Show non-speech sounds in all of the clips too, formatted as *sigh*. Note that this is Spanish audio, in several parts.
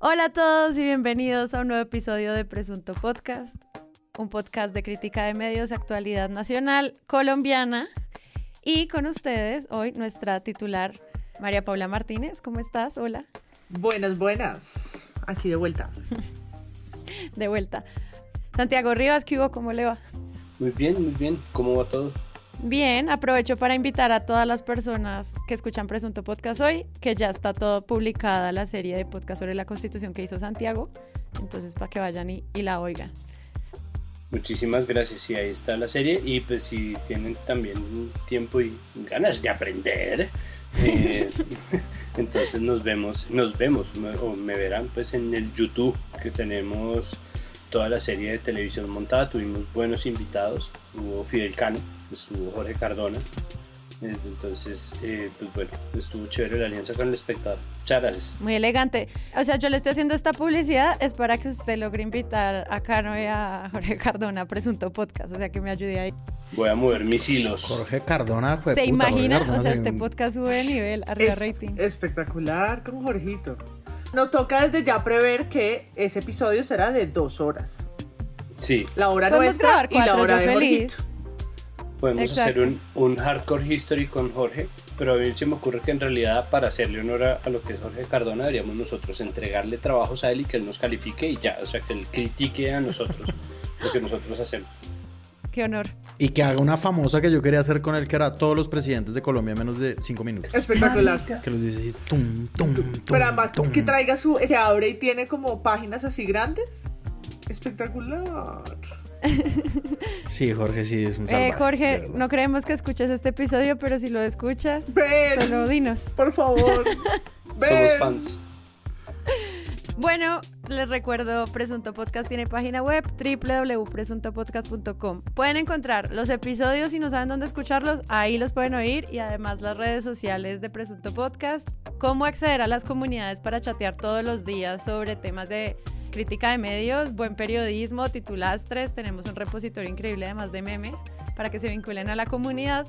Hola a todos y bienvenidos a un nuevo episodio de Presunto Podcast, un podcast de crítica de medios, actualidad nacional colombiana. Y con ustedes hoy nuestra titular María Paula Martínez. ¿Cómo estás? Hola. Buenas, buenas. Aquí de vuelta. *laughs* de vuelta. Santiago Rivas, ¿qué hubo? ¿Cómo le va? Muy bien, muy bien. ¿Cómo va todo? Bien, aprovecho para invitar a todas las personas que escuchan Presunto Podcast hoy, que ya está todo publicada la serie de podcast sobre la Constitución que hizo Santiago. Entonces, para que vayan y, la oigan. Muchísimas gracias. Y ahí está la serie. Y pues si tienen también tiempo y ganas de aprender, eh, *laughs* entonces nos vemos, nos vemos o me verán pues en el YouTube que tenemos toda la serie de televisión montada, tuvimos buenos invitados, hubo Fidel Cano, estuvo Jorge Cardona, eh, entonces, eh, pues bueno, estuvo chévere la alianza con el espectador. Muchas gracias. Muy elegante. O sea, yo le estoy haciendo esta publicidad, es para que usted logre invitar a Cano y a Jorge Cardona a Presunto Podcast, o sea, que me ayude ahí. Voy a mover mis hilos. Jorge Cardona, ¿Se imagina? o sea, este podcast sube de nivel, arriba rating. Espectacular con Jorgito. Nos toca desde ya prever que ese episodio será de dos horas. Sí. La hora nuestra y la hora de Jorgito. Podemos hacer un, un, hardcore history con Jorge, pero a mí se me ocurre que en realidad para hacerle honor a, lo que es Jorge Cardona deberíamos nosotros entregarle trabajos a él y que él nos califique y ya, o sea, que él critique a nosotros *laughs* lo que nosotros hacemos. Qué honor. Y que haga una famosa que yo quería hacer con él, que era todos los presidentes de Colombia en menos de cinco minutos. Espectacular. Que los dice así, tum, tum, tum. Pero además que traiga su. Se abre y tiene como páginas así grandes. Espectacular. Sí, Jorge, sí, es un eh, Jorge, no creemos que escuches este episodio, pero si lo escuchas, ven, solo dinos. Por favor. *laughs* Somos fans. Bueno, les recuerdo, Presunto Podcast tiene página web www.presuntopodcast.com. Pueden encontrar los episodios si no saben dónde escucharlos, ahí los pueden oír y además las redes sociales de Presunto Podcast, cómo acceder a las comunidades para chatear todos los días sobre temas de crítica de medios, buen periodismo, titulastres, tenemos un repositorio increíble además de memes para que se vinculen a la comunidad.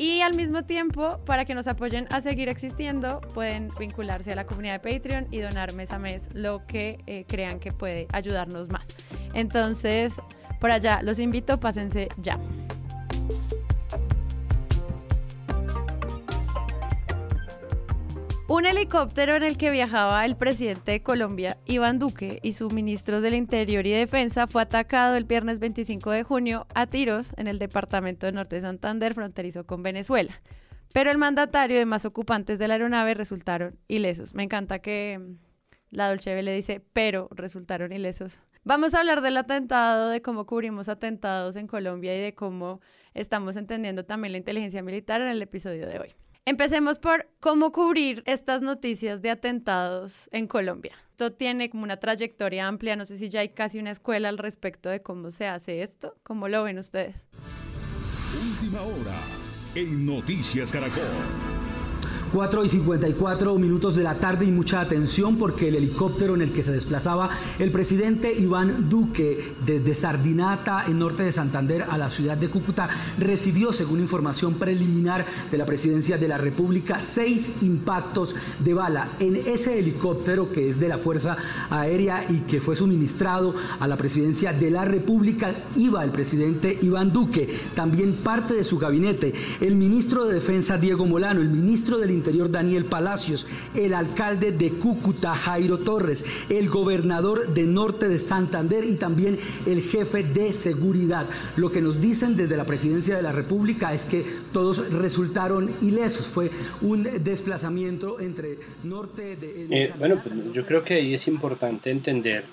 Y al mismo tiempo, para que nos apoyen a seguir existiendo, pueden vincularse a la comunidad de Patreon y donar mes a mes lo que eh, crean que puede ayudarnos más. Entonces, por allá los invito, pásense ya. Un helicóptero en el que viajaba el presidente de Colombia, Iván Duque, y su ministro del Interior y Defensa fue atacado el viernes 25 de junio a tiros en el departamento de Norte de Santander, fronterizo con Venezuela. Pero el mandatario y demás ocupantes de la aeronave resultaron ilesos. Me encanta que la Dolce le dice, pero resultaron ilesos. Vamos a hablar del atentado, de cómo cubrimos atentados en Colombia y de cómo estamos entendiendo también la inteligencia militar en el episodio de hoy. Empecemos por cómo cubrir estas noticias de atentados en Colombia. Esto tiene como una trayectoria amplia, no sé si ya hay casi una escuela al respecto de cómo se hace esto. ¿Cómo lo ven ustedes? Última hora en Noticias Caracol. 4 y 54 minutos de la tarde y mucha atención porque el helicóptero en el que se desplazaba el presidente Iván Duque desde Sardinata, en norte de Santander, a la ciudad de Cúcuta, recibió, según información preliminar de la presidencia de la República, seis impactos de bala. En ese helicóptero que es de la Fuerza Aérea y que fue suministrado a la presidencia de la República, iba el presidente Iván Duque, también parte de su gabinete, el ministro de Defensa Diego Molano, el ministro del Interior Daniel Palacios, el alcalde de Cúcuta Jairo Torres, el gobernador de Norte de Santander y también el jefe de seguridad. Lo que nos dicen desde la presidencia de la República es que todos resultaron ilesos. Fue un desplazamiento entre Norte de... Eh, bueno, pues yo creo que ahí es importante entender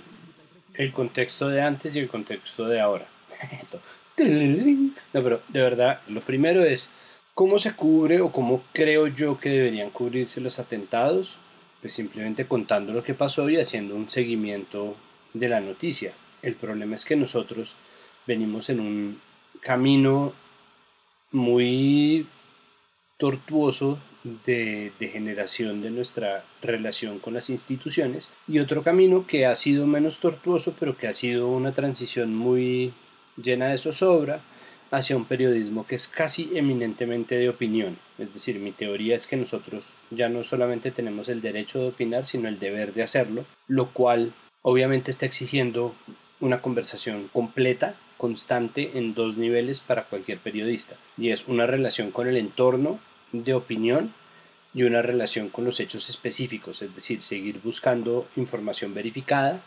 el contexto de antes y el contexto de ahora. *laughs* no, pero de verdad, lo primero es ¿Cómo se cubre o cómo creo yo que deberían cubrirse los atentados? Pues simplemente contando lo que pasó y haciendo un seguimiento de la noticia. El problema es que nosotros venimos en un camino muy tortuoso de, generación de nuestra relación con las instituciones y otro camino que ha sido menos tortuoso pero que ha sido una transición muy llena de zozobra hacia un periodismo que es casi eminentemente de opinión. Es decir, mi teoría es que nosotros ya no solamente tenemos el derecho de opinar, sino el deber de hacerlo, lo cual obviamente está exigiendo una conversación completa, constante, en dos niveles para cualquier periodista. Y es una relación con el entorno de opinión y una relación con los hechos específicos, es decir, seguir buscando información verificada,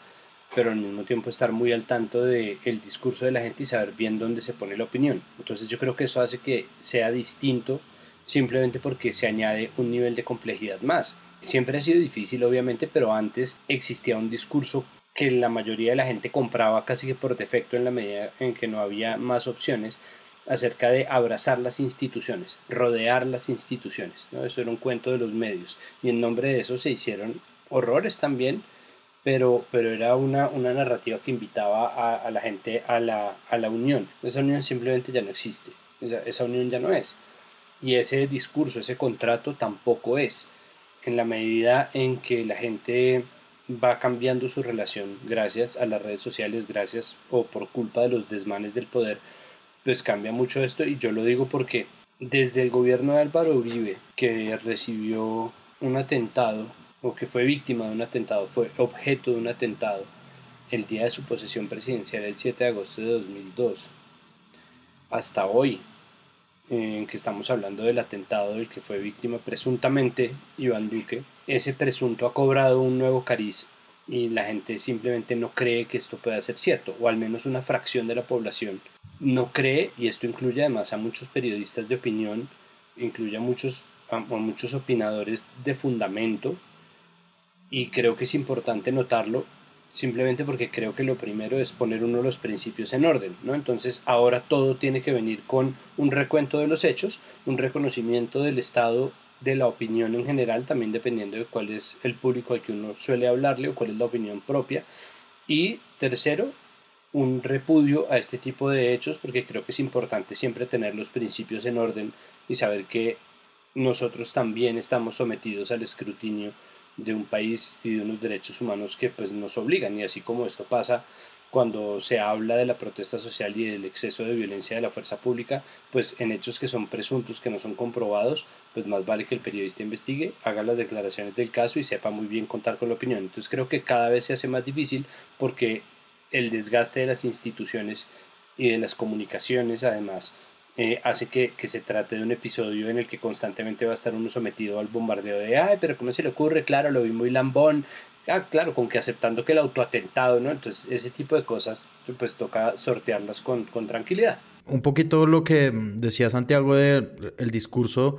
pero al mismo tiempo estar muy al tanto del el discurso de la gente y saber bien dónde se pone la opinión. Entonces yo creo que eso hace que sea distinto simplemente porque se añade un nivel de complejidad más. Siempre ha sido difícil, obviamente, pero antes existía un discurso que la mayoría de la gente compraba casi que por defecto en la medida en que no había más opciones acerca de abrazar las instituciones, rodear las instituciones. ¿no? Eso era un cuento de los medios y en nombre de eso se hicieron horrores también pero, pero era una, una narrativa que invitaba a, la gente a la, a la, unión. Esa unión simplemente ya no existe, esa, esa unión ya no es. Y ese discurso, ese contrato tampoco es. En la medida en que la gente va cambiando su relación gracias a las redes sociales, gracias o por culpa de los desmanes del poder, pues cambia mucho esto y yo lo digo porque desde el gobierno de Álvaro Uribe, que recibió un atentado o que fue víctima de un atentado, fue objeto de un atentado el día de su posesión presidencial el 7 de agosto de 2002 hasta hoy en que estamos hablando del atentado del que fue víctima presuntamente Iván Duque, ese presunto ha cobrado un nuevo cariz y la gente simplemente no cree que esto pueda ser cierto, o al menos una fracción de la población no cree, y esto incluye además a muchos periodistas de opinión, incluye a muchos, a muchos opinadores de fundamento, y creo que es importante notarlo simplemente porque creo que lo primero es poner uno de los principios en orden, ¿no? Entonces ahora todo tiene que venir con un recuento de los hechos, un reconocimiento del estado de la opinión en general, también dependiendo de cuál es el público al que uno suele hablarle o cuál es la opinión propia. Y tercero, un repudio a este tipo de hechos porque creo que es importante siempre tener los principios en orden y saber que nosotros también estamos sometidos al escrutinio de un país y de unos derechos humanos que pues nos obligan y así como esto pasa cuando se habla de la protesta social y del exceso de violencia de la fuerza pública, pues en hechos que son presuntos, que no son comprobados, pues más vale que el periodista investigue, haga las declaraciones del caso y sepa muy bien contar con la opinión. Entonces creo que cada vez se hace más difícil porque el desgaste de las instituciones y de las comunicaciones además eh, hace que, que, se trate de un episodio en el que constantemente va a estar uno sometido al bombardeo de, ay, pero ¿cómo se le ocurre? Claro, lo vi muy lambón. Ah, claro, con que aceptando que el autoatentado, ¿no? Entonces, ese tipo de cosas, pues toca sortearlas con, con tranquilidad. Un poquito lo que decía Santiago del el discurso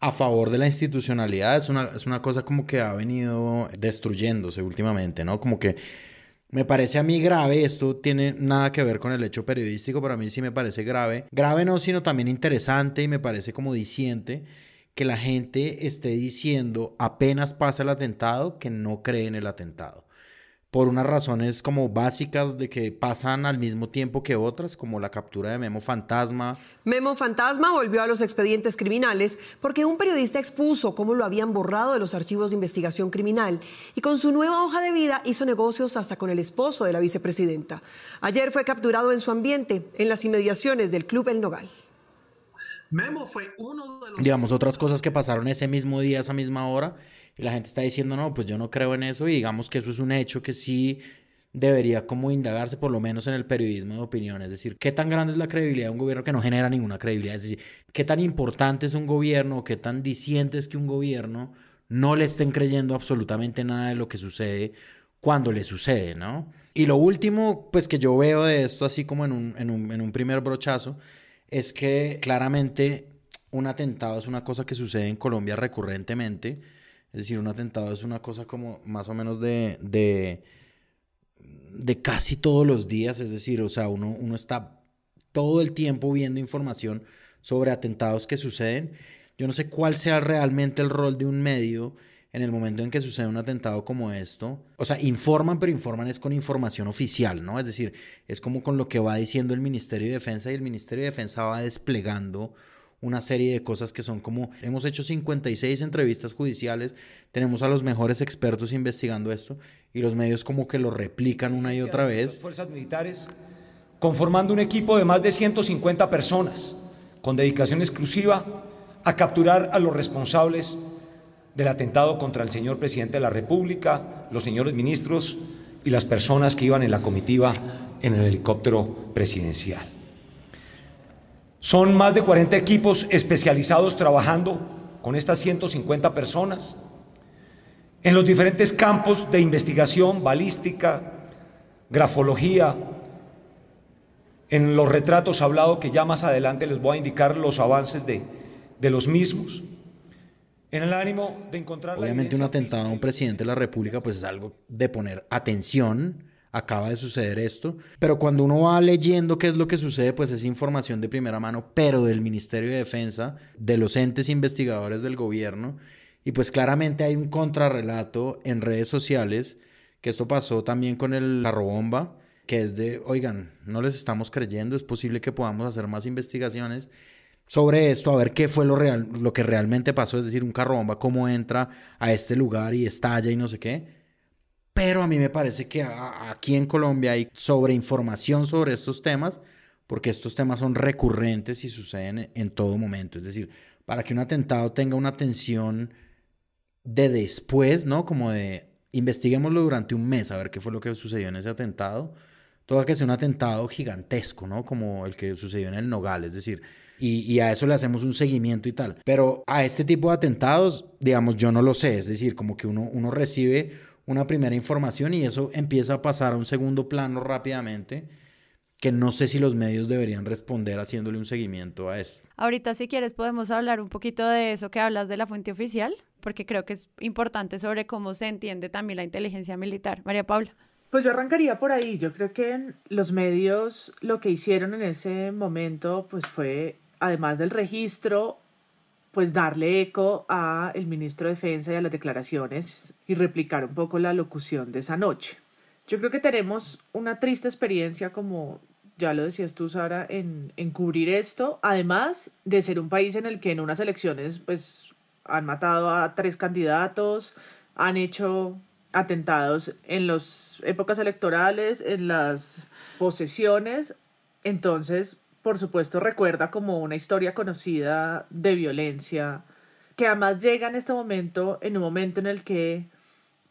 a favor de la institucionalidad es una, es una cosa como que ha venido destruyéndose últimamente, ¿no? Como que me parece a mí grave, esto tiene nada que ver con el hecho periodístico, pero a mí sí me parece grave. Grave no, sino también interesante y me parece como diciente que la gente esté diciendo apenas pasa el atentado que no cree en el atentado por unas razones como básicas de que pasan al mismo tiempo que otras, como la captura de Memo Fantasma. Memo Fantasma volvió a los expedientes criminales porque un periodista expuso cómo lo habían borrado de los archivos de investigación criminal y con su nueva hoja de vida hizo negocios hasta con el esposo de la vicepresidenta. Ayer fue capturado en su ambiente, en las inmediaciones del Club El Nogal. Memo fue uno de los... Digamos, otras cosas que pasaron ese mismo día, esa misma hora y la gente está diciendo, no, pues yo no creo en eso y digamos que eso es un hecho que sí debería como indagarse por lo menos en el periodismo de opinión, es decir, qué tan grande es la credibilidad de un gobierno que no genera ninguna credibilidad, es decir, qué tan importante es un gobierno, qué tan diciente es que un gobierno no le estén creyendo absolutamente nada de lo que sucede cuando le sucede, ¿no? Y lo último, pues que yo veo de esto así como en un, en un, en un primer brochazo, es que claramente un atentado es una cosa que sucede en Colombia recurrentemente, es decir, un atentado es una cosa como más o menos de, de, de casi todos los días. Es decir, o sea, uno, uno está todo el tiempo viendo información sobre atentados que suceden. Yo no sé cuál sea realmente el rol de un medio en el momento en que sucede un atentado como esto. O sea, informan, pero informan es con información oficial, ¿no? Es decir, es como con lo que va diciendo el Ministerio de Defensa y el Ministerio de Defensa va desplegando una serie de cosas que son como, hemos hecho 56 entrevistas judiciales, tenemos a los mejores expertos investigando esto y los medios como que lo replican una y otra vez. Las fuerzas militares conformando un equipo de más de 150 personas, con dedicación exclusiva a capturar a los responsables del atentado contra el señor presidente de la República, los señores ministros y las personas que iban en la comitiva en el helicóptero presidencial. Son más de 40 equipos especializados trabajando con estas 150 personas en los diferentes campos de investigación, balística, grafología, en los retratos hablado que ya más adelante les voy a indicar los avances de, de los mismos. En el ánimo de encontrar... Obviamente un atentado a un presidente de la República pues es algo de poner atención, acaba de suceder esto, pero cuando uno va leyendo qué es lo que sucede pues es información de primera mano, pero del Ministerio de Defensa, de los entes investigadores del gobierno, y pues claramente hay un contrarrelato en redes sociales, que esto pasó también con el, la robomba, que es de, oigan, no les estamos creyendo, es posible que podamos hacer más investigaciones sobre esto, a ver qué fue lo, real, lo que realmente pasó, es decir, un carro bomba, cómo entra a este lugar y estalla y no sé qué. Pero a mí me parece que aquí en Colombia hay sobreinformación sobre estos temas, porque estos temas son recurrentes y suceden en todo momento. Es decir, para que un atentado tenga una atención de después, ¿no? Como de investiguémoslo durante un mes a ver qué fue lo que sucedió en ese atentado todo que sea un atentado gigantesco, ¿no? Como el que sucedió en el Nogal, es decir, y, a eso le hacemos un seguimiento y tal. Pero a este tipo de atentados, digamos, yo no lo sé, es decir, como que uno, uno recibe una primera información y eso empieza a pasar a un segundo plano rápidamente que no sé si los medios deberían responder haciéndole un seguimiento a eso. Ahorita si quieres podemos hablar un poquito de eso que hablas de la fuente oficial, porque creo que es importante sobre cómo se entiende también la inteligencia militar. María Paula. Pues yo arrancaría por ahí. Yo creo que los medios lo que hicieron en ese momento pues fue, además del registro, pues darle eco a el ministro de Defensa y a las declaraciones y replicar un poco la locución de esa noche. Yo creo que tenemos una triste experiencia como ya lo decías tú, Sara, en, en cubrir esto, además de ser un país en el que en unas elecciones pues han matado a tres candidatos, han hecho atentados en las épocas electorales, en las posesiones. Entonces, por supuesto, recuerda como una historia conocida de violencia, que además llega en este momento, en un momento en el que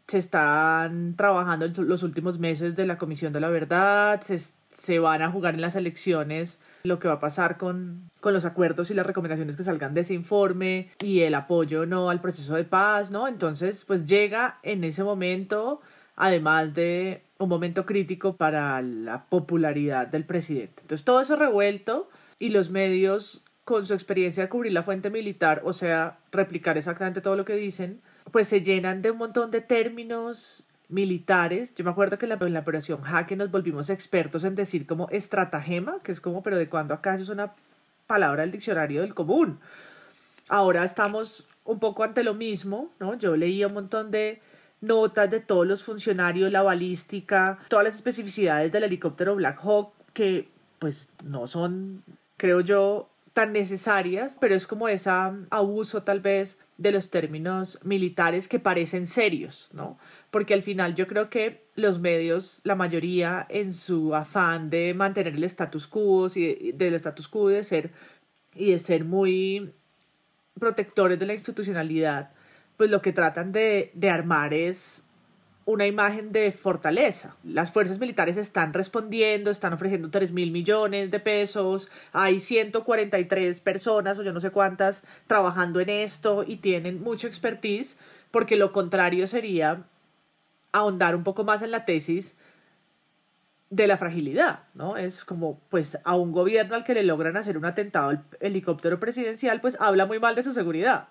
se están trabajando los últimos meses de la Comisión de la Verdad, se, se van a jugar en las elecciones lo que va a pasar con, con los acuerdos y las recomendaciones que salgan de ese informe y el apoyo no al proceso de paz, ¿no? Entonces, pues llega en ese momento, además de un momento crítico para la popularidad del presidente. Entonces, todo eso revuelto y los medios con su experiencia de cubrir la fuente militar, o sea, replicar exactamente todo lo que dicen, pues se llenan de un montón de términos militares. Yo me acuerdo que en la, operación Jaque nos volvimos expertos en decir como estratagema, que es como, pero de cuando acá es una palabra del diccionario del común. Ahora estamos un poco ante lo mismo, ¿no? Yo leía un montón de notas de todos los funcionarios, la balística, todas las especificidades del helicóptero Black Hawk, que pues no son, creo yo, tan necesarias, pero es como ese abuso tal vez de los términos militares que parecen serios, ¿no? Porque al final yo creo que los medios, la mayoría, en su afán de mantener el status quo y del status quo de ser y de ser muy protectores de la institucionalidad, pues lo que tratan de, armar es una imagen de fortaleza. Las fuerzas militares están respondiendo, están ofreciendo 3 mil millones de pesos, hay 143 personas o yo no sé cuántas trabajando en esto y tienen mucho expertise, porque lo contrario sería ahondar un poco más en la tesis de la fragilidad, ¿no? Es como, pues, a un gobierno al que le logran hacer un atentado al helicóptero presidencial, pues habla muy mal de su seguridad.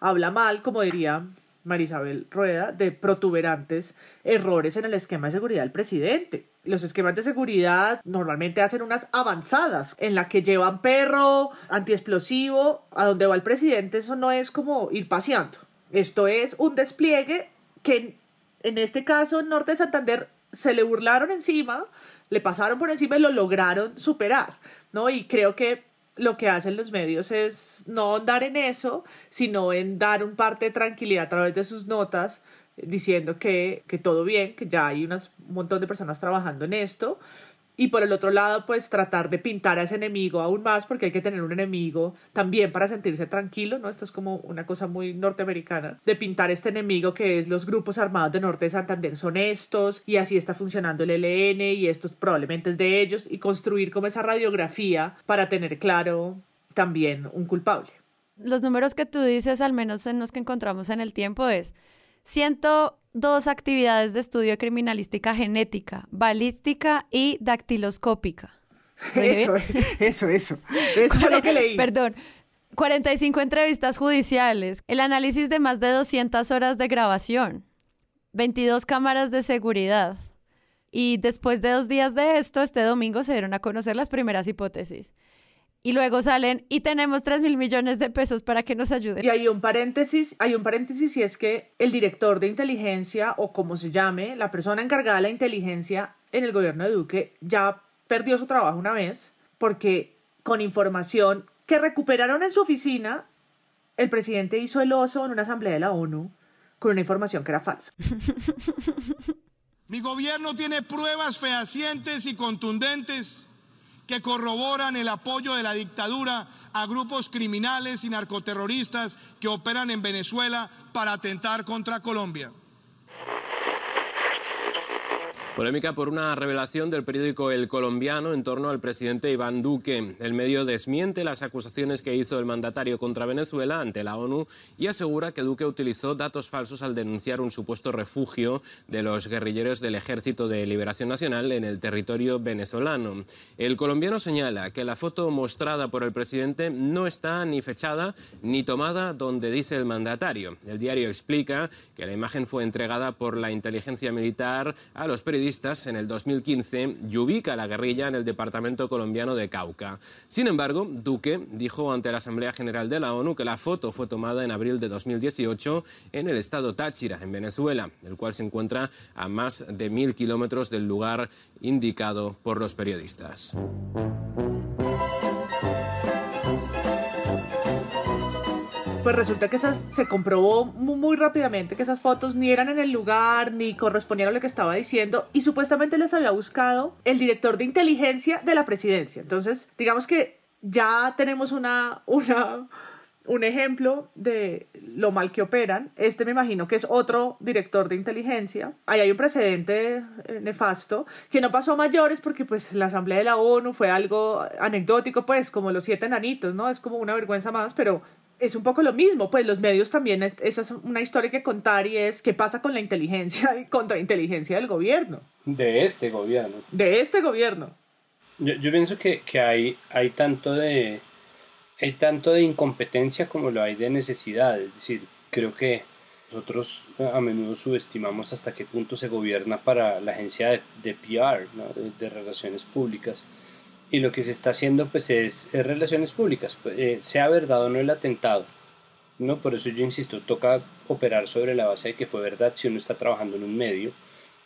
Habla mal, como diría Marisabel Rueda, de protuberantes errores en el esquema de seguridad del presidente. Los esquemas de seguridad normalmente hacen unas avanzadas en la que llevan perro, antiexplosivo, a donde va el presidente, eso no es como ir paseando. Esto es un despliegue que en este caso en Norte de Santander se le burlaron encima, le pasaron por encima y lo lograron superar, ¿no? Y creo que lo que hacen los medios es no andar en eso, sino en dar un parte de tranquilidad a través de sus notas, diciendo que, que todo bien, que ya hay un montón de personas trabajando en esto y por el otro lado, pues tratar de pintar a ese enemigo aún más, porque hay que tener un enemigo también para sentirse tranquilo, ¿no? Esto es como una cosa muy norteamericana, de pintar este enemigo que es los grupos armados de Norte de Santander son estos, y así está funcionando el ELN, y estos probablemente es de ellos, y construir como esa radiografía para tener claro también un culpable. Los números que tú dices, al menos en los que encontramos en el tiempo, es dos actividades de estudio de criminalística genética, balística y dactiloscópica. Eso, *laughs* eso, eso. Eso fue lo que leí. Perdón. 45 entrevistas judiciales, el análisis de más de 200 horas de grabación, 22 cámaras de seguridad. Y después de dos días de esto, este domingo se dieron a conocer las primeras hipótesis y luego salen y tenemos 3 mil millones de pesos para que nos ayuden. Y hay un paréntesis, hay un paréntesis y es que el director de inteligencia o como se llame, la persona encargada de la inteligencia en el gobierno de Duque ya perdió su trabajo una vez porque con información que recuperaron en su oficina, el presidente hizo el oso en una asamblea de la ONU con una información que era falsa. *laughs* Mi gobierno tiene pruebas fehacientes y contundentes que corroboran el apoyo de la dictadura a grupos criminales y narcoterroristas que operan en Venezuela para atentar contra Colombia. Polémica por una revelación del periódico El Colombiano en torno al presidente Iván Duque. El medio desmiente las acusaciones que hizo el mandatario contra Venezuela ante la ONU y asegura que Duque utilizó datos falsos al denunciar un supuesto refugio de los guerrilleros del Ejército de Liberación Nacional en el territorio venezolano. El colombiano señala que la foto mostrada por el presidente no está ni fechada ni tomada donde dice el mandatario. El diario explica que la imagen fue entregada por la inteligencia militar a los periodistas en el 2015 y ubica la guerrilla en el departamento colombiano de Cauca. Sin embargo, Duque dijo ante la Asamblea General de la ONU que la foto fue tomada en abril de 2018 en el estado Táchira, en Venezuela, el cual se encuentra a más de mil kilómetros del lugar indicado por los periodistas. Pues resulta que esas, se comprobó muy, rápidamente que esas fotos ni eran en el lugar, ni correspondían a lo que estaba diciendo, y supuestamente les había buscado el director de inteligencia de la presidencia. Entonces, digamos que ya tenemos una, un ejemplo de lo mal que operan. Este me imagino que es otro director de inteligencia. Ahí hay un precedente nefasto que no pasó a mayores porque pues la Asamblea de la ONU fue algo anecdótico, pues como los siete enanitos, ¿no? Es como una vergüenza más, pero es un poco lo mismo, pues los medios también, esa es una historia que contar y es qué pasa con la inteligencia y contrainteligencia del gobierno. De este gobierno. De este gobierno. Yo, yo pienso que, que, hay, hay, tanto de, hay tanto de incompetencia como lo hay de necesidad. Es decir, creo que nosotros a menudo subestimamos hasta qué punto se gobierna para la agencia de, de PR, ¿no? de, de relaciones públicas y lo que se está haciendo pues es, relaciones públicas, pues, eh, sea verdad o no el atentado. ¿no? Por eso yo insisto, toca operar sobre la base de que fue verdad si uno está trabajando en un medio.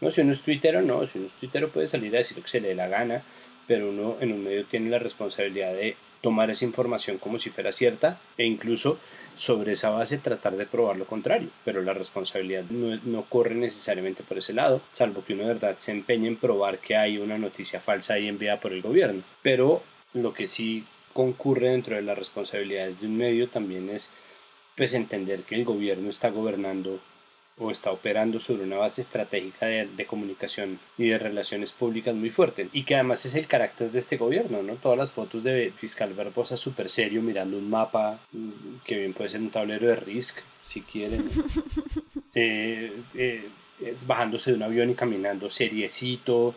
No, si uno es tuitero, no, si uno es tuitero puede salir a decir lo que se le dé la gana, pero uno en un medio tiene la responsabilidad de tomar esa información como si fuera cierta e incluso sobre esa base tratar de probar lo contrario, pero la responsabilidad no, no, corre necesariamente por ese lado, salvo que uno de verdad se empeñe en probar que hay una noticia falsa ahí enviada por el gobierno. Pero lo que sí concurre dentro de las responsabilidades de un medio también es pues entender que el gobierno está gobernando o está operando sobre una base estratégica de, comunicación y de relaciones públicas muy fuerte y que además es el carácter de este gobierno, ¿no? Todas las fotos de fiscal Barbosa súper serio mirando un mapa mm, que bien puede ser un tablero de RISC si quieren, *laughs* eh, eh, es bajándose de un avión y caminando seriecito,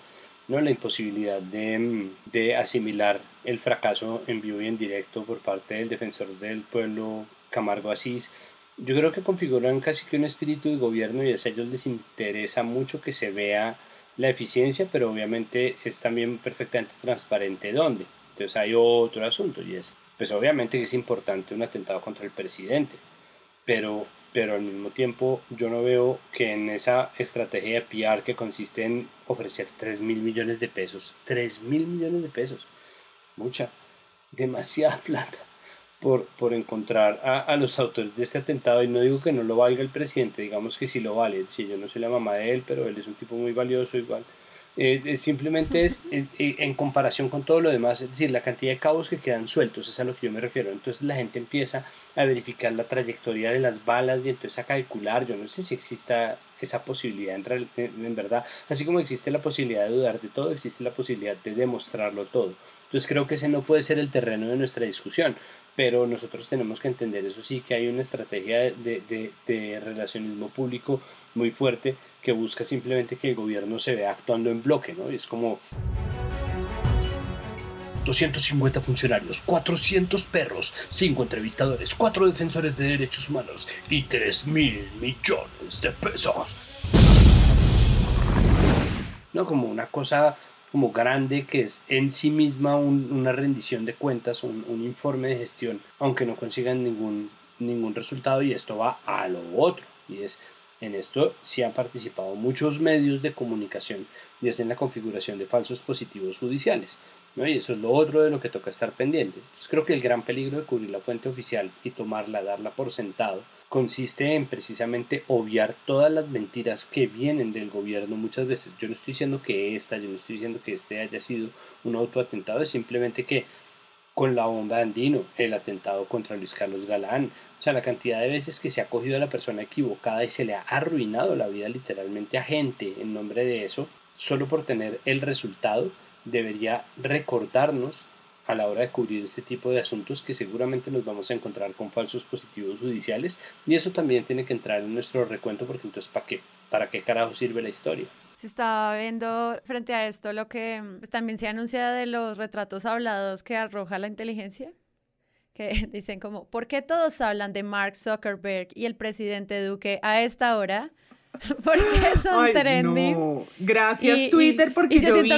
¿no? La imposibilidad de, mm, de asimilar el fracaso en vivo y en directo por parte del defensor del pueblo Camargo Asís yo creo que configuran casi que un espíritu de gobierno y a ellos les interesa mucho que se vea la eficiencia, pero obviamente es también perfectamente transparente dónde. Entonces hay otro asunto y es, pues obviamente que es importante un atentado contra el presidente, pero, pero al mismo tiempo yo no veo que en esa estrategia de PR que consiste en ofrecer 3 mil millones de pesos, 3 mil millones de pesos, mucha, demasiada *laughs* plata por, por encontrar a, a, los autores de este atentado y no digo que no lo valga el presidente, digamos que sí lo vale, si yo no soy la mamá de él, pero él es un tipo muy valioso igual, Eh, eh, simplemente es en comparación con todo lo demás, es decir, la cantidad de cabos que quedan sueltos, es a lo que yo me refiero. Entonces la gente empieza a verificar la trayectoria de las balas y entonces a calcular, yo no sé si exista esa posibilidad en, en verdad, así como existe la posibilidad de dudar de todo, existe la posibilidad de demostrarlo todo. Entonces creo que ese no puede ser el terreno de nuestra discusión pero nosotros tenemos que entender eso sí que hay una estrategia de, de, relacionismo público muy fuerte que busca simplemente que el gobierno se vea actuando en bloque, ¿no? Y es como 250 funcionarios, 400 perros, 5 entrevistadores, 4 defensores de derechos humanos y 3 mil millones de pesos. No, como una cosa como grande que es en sí misma una rendición de cuentas, un, informe de gestión, aunque no consigan ningún, ningún resultado y esto va a lo otro y es en esto sí han participado muchos medios de comunicación y es en la configuración de falsos positivos judiciales. ¿No? Y eso es lo otro de lo que toca estar pendiente. Entonces creo que el gran peligro de cubrir la fuente oficial y tomarla, darla por sentado, consiste en precisamente obviar todas las mentiras que vienen del gobierno muchas veces. Yo no estoy diciendo que esta, yo no estoy diciendo que este haya sido un autoatentado, es simplemente que con la bomba de Andino, el atentado contra Luis Carlos Galán, o sea, la cantidad de veces que se ha cogido a la persona equivocada y se le ha arruinado la vida literalmente a gente en nombre de eso, solo por tener el resultado, debería recordarnos a la hora de cubrir este tipo de asuntos que seguramente nos vamos a encontrar con falsos positivos judiciales y eso también tiene que entrar en nuestro recuento porque entonces ¿para qué? ¿Para qué carajo sirve la historia? Se estaba viendo frente a esto lo que pues, también se anuncia de los retratos hablados que arroja la inteligencia que *laughs* dicen como, ¿por qué todos hablan de Mark Zuckerberg y el presidente Duque a esta hora? *laughs* Porque son Ay, trending. Gracias Twitter porque yo, vi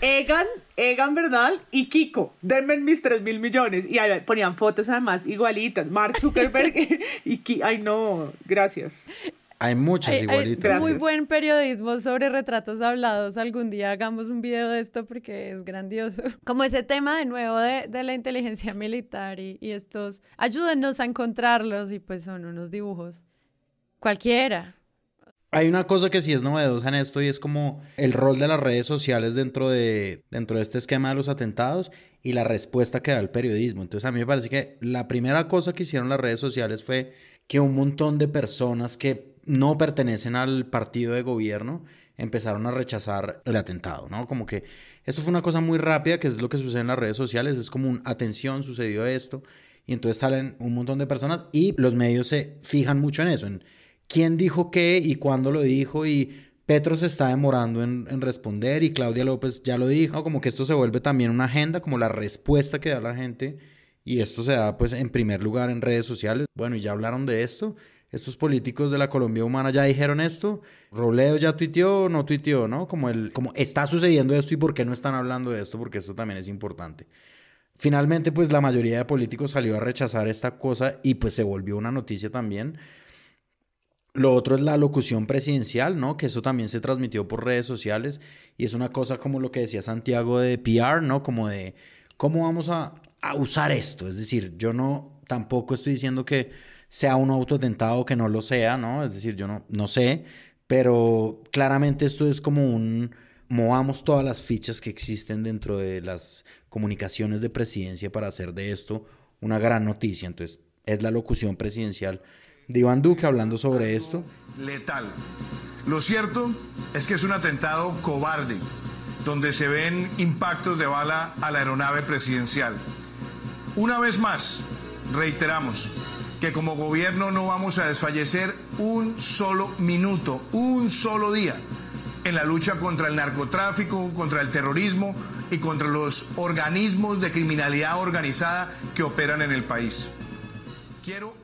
Egan, Egan Bernal y Kiko. Denme mis 3 mil millones. Y ponían fotos además igualitas. Mark Zuckerberg *laughs* y Kiko. Ay no, gracias. Hay muchas igualitas. muy buen periodismo sobre retratos hablados. Algún día hagamos un video de esto porque es grandioso. *laughs* Como ese tema de nuevo de, de la inteligencia militar y, y estos, ayúdennos a encontrarlos y pues son unos dibujos. Cualquiera. Hay una cosa que sí es novedosa en esto y es como el rol de las redes sociales dentro de, dentro de este esquema de los atentados y la respuesta que da el periodismo. Entonces a mí me parece que la primera cosa que hicieron las redes sociales fue que un montón de personas que no pertenecen al partido de gobierno empezaron a rechazar el atentado, ¿no? Como que eso fue una cosa muy rápida, que es lo que sucede en las redes sociales, es como un atención, sucedió esto, y entonces salen un montón de personas y los medios se fijan mucho en eso, quién dijo qué y cuándo lo dijo y Petro se está demorando en, en responder y Claudia López ya lo dijo, como que esto se vuelve también una agenda, como la respuesta que da la gente y esto se da pues en primer lugar en redes sociales. Bueno, y ya hablaron de esto estos políticos de la Colombia humana ya dijeron esto, Robledo ya tuiteó, no tuiteó, ¿no? Como, el, como está sucediendo esto y por qué no están hablando de esto, porque esto también es importante. Finalmente, pues la mayoría de políticos salió a rechazar esta cosa y pues se volvió una noticia también. Lo otro es la locución presidencial, ¿no? Que eso también se transmitió por redes sociales y es una cosa como lo que decía Santiago de PR, ¿no? Como de cómo vamos a, a usar esto. Es decir, yo no tampoco estoy diciendo que sea un autotentado que no lo sea, ¿no? Es decir, yo no, no sé, pero claramente esto es como un movamos todas las fichas que existen dentro de las comunicaciones de presidencia para hacer de esto una gran noticia. Entonces, es la locución presidencial de Iván Duque hablando sobre esto. Letal. Lo cierto es que es un atentado cobarde, donde se ven impactos de bala a la aeronave presidencial. Una vez más, reiteramos, que como gobierno no vamos a desfallecer un solo minuto, un solo día en la lucha contra el narcotráfico, contra el terrorismo y contra los organismos de criminalidad organizada que operan en el país. Quiero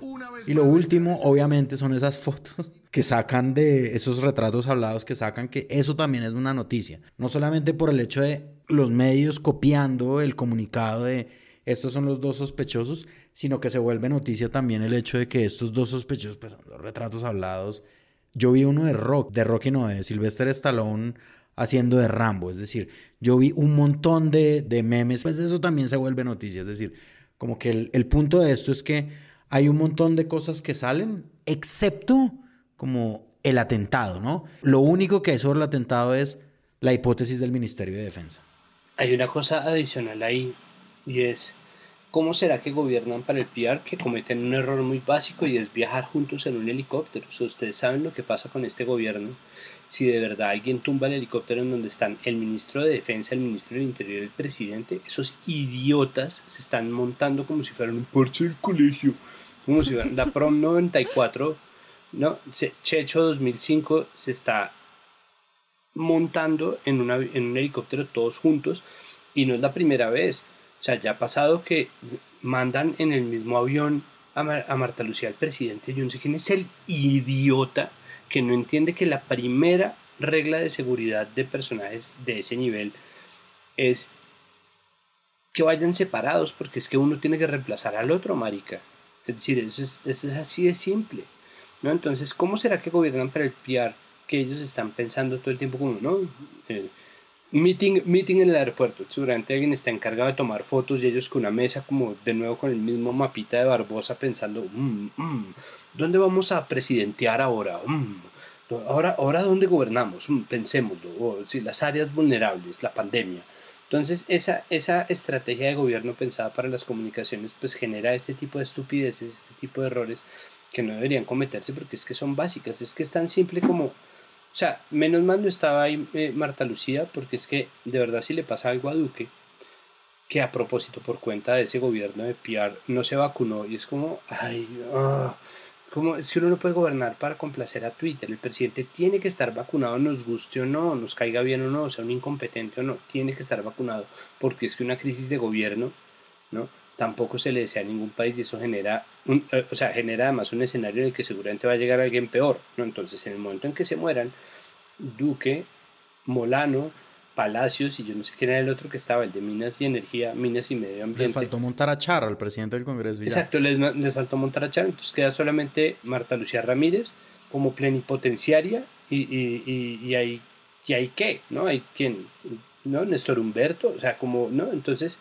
y lo último, obviamente, son esas fotos *laughs* que sacan de esos retratos hablados que sacan, que eso también es una noticia. No solamente por el hecho de los medios copiando el comunicado de estos son los dos sospechosos, sino que se vuelve noticia también el hecho de que estos dos sospechosos, pues son dos retratos hablados. Yo vi uno de Rock, de Rocky no, de Sylvester Stallone haciendo de Rambo, es decir, yo vi un montón de, de memes, pues eso también se vuelve noticia, es decir, como que el punto de esto es que hay un montón de cosas que salen, excepto como el atentado, ¿no? Lo único que hay sobre el atentado es la hipótesis del Ministerio de Defensa. Hay una cosa adicional ahí y es ¿Cómo será que gobiernan para el PR que cometen un error muy básico y es viajar juntos en un helicóptero? ustedes saben lo que pasa con este gobierno. Si de verdad alguien tumba el helicóptero en donde están el ministro de Defensa, el ministro del Interior y el presidente, esos idiotas se están montando como si fueran un porche del colegio, fueran la prom 94, ¿no? Checho 2005 se está montando en, un helicóptero todos juntos y no es la primera vez. O sea, ya ha pasado que mandan en el mismo avión a, Marta Lucía al presidente. Yo no sé quién es el idiota que no entiende que la primera regla de seguridad de personajes de ese nivel es que vayan separados, porque es que uno tiene que reemplazar al otro, marica. Es decir, eso es, así de simple. ¿no? Entonces, ¿cómo será que gobiernan para el PR? Que ellos están pensando todo el tiempo como, ¿no? Eh, Meeting, meeting en el aeropuerto. Seguramente alguien está encargado de tomar fotos y ellos con una mesa como de nuevo con el mismo mapita de Barbosa pensando, mm, mm, ¿dónde vamos a presidentear ahora? Mm, ahora, ahora ¿dónde gobernamos? pensémoslo. si las áreas vulnerables, la pandemia. Entonces esa, esa estrategia de gobierno pensada para las comunicaciones pues genera este tipo de estupideces, este tipo de errores que no deberían cometerse porque es que son básicas. Es que es tan simple como o sea, menos mal no estaba ahí eh, Marta Lucía, porque es que de verdad si le pasa algo a Duque, que a propósito por cuenta de ese gobierno de PR no se vacunó y es como, ay, ah, como es que uno no puede gobernar para complacer a Twitter. El presidente tiene que estar vacunado, nos guste o no, nos caiga bien o no, sea un incompetente o no, tiene que estar vacunado, porque es que una crisis de gobierno, ¿no? Tampoco se le desea a ningún país y eso genera, un, eh, o sea, genera además un escenario en el que seguramente va a llegar alguien peor, ¿no? Entonces, en el momento en que se mueran, Duque, Molano, Palacios y yo no sé quién era el otro que estaba, el de Minas y Energía, Minas y Medio Ambiente. Les faltó montar a Char, al presidente del Congreso. Exacto, les, les, faltó montar a Char, entonces queda solamente Marta Lucía Ramírez como plenipotenciaria y, y, y, hay, y hay qué, ¿no? Hay quien, ¿no? Néstor Humberto, o sea, como, ¿no? Entonces,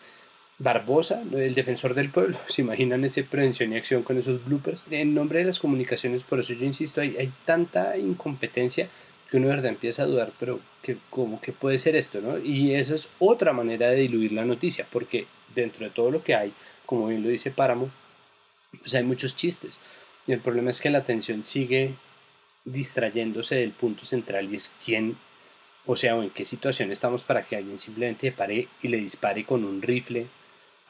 Barbosa, el defensor del pueblo, *laughs* se imaginan ese prevención y acción con esos bloopers. En nombre de las comunicaciones, por eso yo insisto, hay, hay tanta incompetencia que uno de verdad empieza a dudar, pero que, ¿cómo que puede ser esto? ¿no? Y esa es otra manera de diluir la noticia, porque dentro de todo lo que hay, como bien lo dice Páramo, pues hay muchos chistes. Y el problema es que la atención sigue distrayéndose del punto central y es quién, o sea, o en qué situación estamos para que alguien simplemente pare y le dispare con un rifle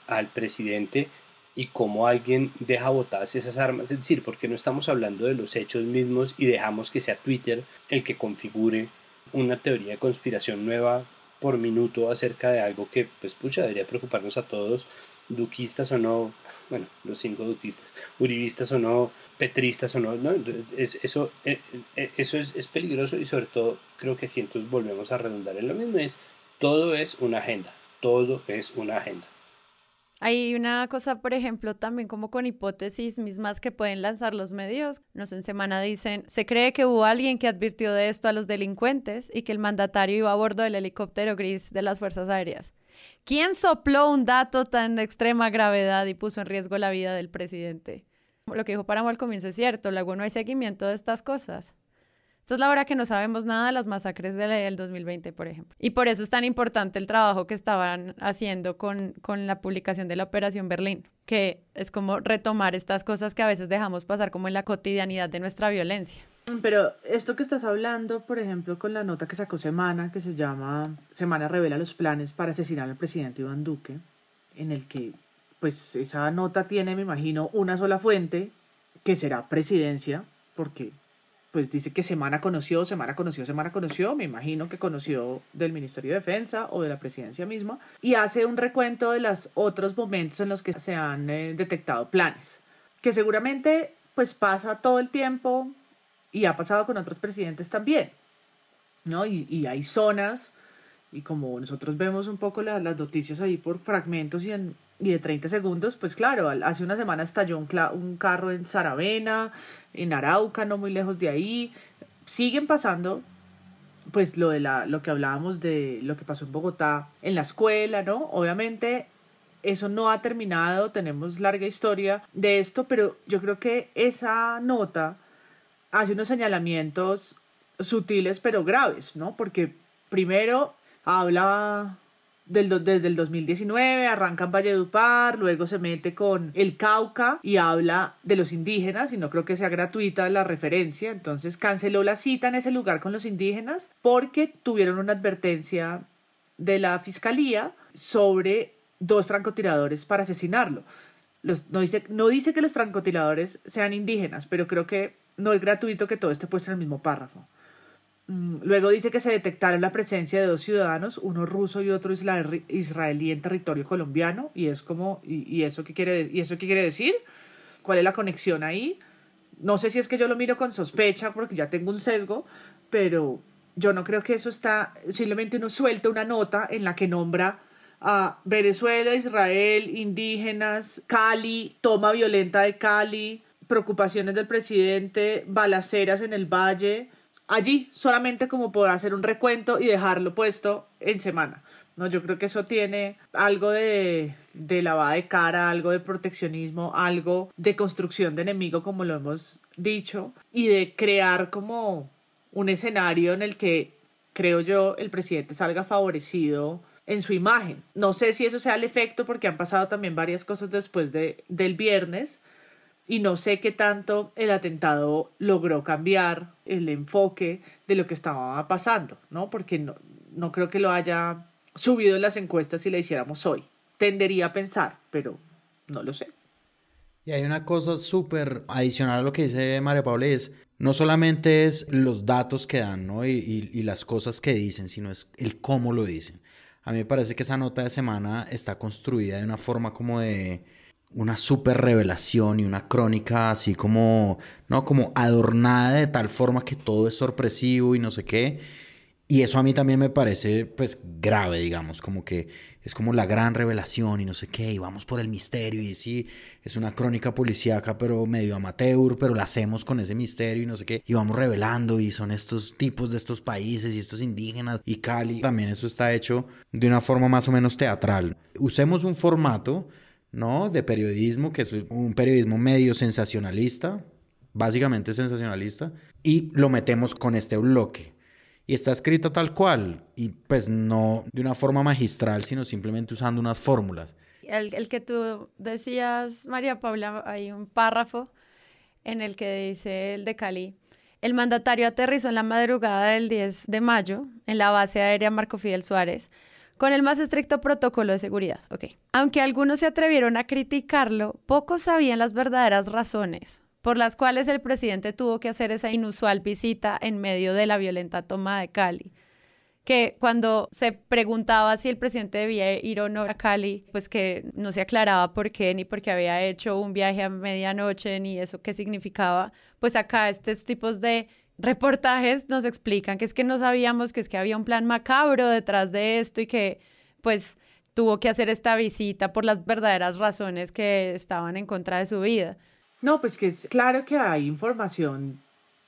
al presidente y cómo alguien deja botadas esas armas, es decir, porque no estamos hablando de los hechos mismos y dejamos que sea Twitter el que configure una teoría de conspiración nueva por minuto acerca de algo que, pues, pucha, debería preocuparnos a todos, duquistas o no, bueno, los cinco duquistas, uribistas o no, petristas o no, no es, eso, eh, eh, eso es, es peligroso y sobre todo creo que aquí entonces volvemos a redundar en lo mismo, es todo es una agenda, todo es una agenda. Hay una cosa, por ejemplo, también como con hipótesis mismas que pueden lanzar los medios. Nos en semana dicen, se cree que hubo alguien que advirtió de esto a los delincuentes y que el mandatario iba a bordo del helicóptero gris de las Fuerzas Aéreas. ¿Quién sopló un dato tan de extrema gravedad y puso en riesgo la vida del presidente? Lo que dijo Páramo al comienzo es cierto, luego no hay seguimiento de estas cosas. Esta es la hora que no sabemos nada de las masacres del 2020, por ejemplo. Y por eso es tan importante el trabajo que estaban haciendo con, con la publicación de la Operación Berlín, que es como retomar estas cosas que a veces dejamos pasar como en la cotidianidad de nuestra violencia. Pero esto que estás hablando, por ejemplo, con la nota que sacó Semana, que se llama Semana revela los planes para asesinar al presidente Iván Duque, en el que, pues, esa nota tiene, me imagino, una sola fuente, que será presidencia, porque pues dice que Semana conoció, Semana conoció, Semana conoció, me imagino que conoció del Ministerio de Defensa o de la presidencia misma, y hace un recuento de los otros momentos en los que se han eh, detectado planes, que seguramente pues pasa todo el tiempo y ha pasado con otros presidentes también, ¿no? Y, y hay zonas, y como nosotros vemos un poco las noticias ahí por fragmentos y en y de 30 segundos, pues claro, hace una semana estalló un, carro en Saravena, en Arauca, no muy lejos de ahí. Siguen pasando, pues lo de la, lo que hablábamos de lo que pasó en Bogotá, en la escuela, ¿no? Obviamente eso no ha terminado, tenemos larga historia de esto, pero yo creo que esa nota hace unos señalamientos sutiles pero graves, ¿no? Porque primero habla del, desde el 2019, arranca en Valledupar, luego se mete con el Cauca y habla de los indígenas, y no creo que sea gratuita la referencia, entonces canceló la cita en ese lugar con los indígenas porque tuvieron una advertencia de la fiscalía sobre dos francotiradores para asesinarlo. no, dice, no dice que los francotiradores sean indígenas, pero creo que no es gratuito que todo esté puesto en el mismo párrafo. Mm, luego dice que se detectaron la presencia de dos ciudadanos, uno ruso y otro israelí en territorio colombiano. Y es como, ¿y, eso, qué quiere, ¿y eso qué quiere decir? ¿Cuál es la conexión ahí? No sé si es que yo lo miro con sospecha porque ya tengo un sesgo, pero yo no creo que eso está, simplemente uno suelta una nota en la que nombra a Venezuela, Israel, indígenas, Cali, toma violenta de Cali, preocupaciones del presidente, balaceras en el valle, allí solamente como por hacer un recuento y dejarlo puesto en semana. No, yo creo que eso tiene algo de, de lavada de cara, algo de proteccionismo, algo de construcción de enemigo, como lo hemos dicho, y de crear como un escenario en el que, creo yo, el presidente salga favorecido en su imagen. No sé si eso sea el efecto porque han pasado también varias cosas después de, del viernes, y no sé qué tanto el atentado logró cambiar el enfoque de lo que estaba pasando, ¿no? Porque no, no creo que lo haya subido en las encuestas si la hiciéramos hoy. Tendería a pensar, pero no lo sé. Y hay una cosa súper adicional a lo que dice María Paula, es no solamente es los datos que dan, ¿no? Y, y, las cosas que dicen, sino es el cómo lo dicen. A mí me parece que esa nota de semana está construida de una forma como de una super revelación y una crónica así como, ¿no? Como adornada de tal forma que todo es sorpresivo y no sé qué. Y eso a mí también me parece, pues, grave, digamos, como que es como la gran revelación y no sé qué, y vamos por el misterio, y sí, es una crónica policíaca, pero medio amateur, pero la hacemos con ese misterio y no sé qué, y vamos revelando, y son estos tipos de estos países y estos indígenas, y Cali, también eso está hecho de una forma más o menos teatral. Usemos un formato ¿no? De periodismo, que es un periodismo medio sensacionalista, básicamente sensacionalista, y lo metemos con este bloque. Y está escrito tal cual, y pues no de una forma magistral, sino simplemente usando unas fórmulas. El, el que tú decías, María Paula, hay un párrafo en el que dice el de Cali. El mandatario aterrizó en la madrugada del 10 de mayo en la base aérea Marco Fidel Suárez con el más estricto protocolo de seguridad. Ok. Aunque algunos se atrevieron a criticarlo, pocos sabían las verdaderas razones por las cuales el presidente tuvo que hacer esa inusual visita en medio de la violenta toma de Cali. Que cuando se preguntaba si el presidente debía ir o no a Cali, pues que no se aclaraba por qué, ni porque había hecho un viaje a medianoche, ni eso qué significaba. Pues acá estos tipos de reportajes nos explican que es que no sabíamos que es que había un plan macabro detrás de esto y que pues tuvo que hacer esta visita por las verdaderas razones que estaban en contra de su vida. No, pues que es claro que hay información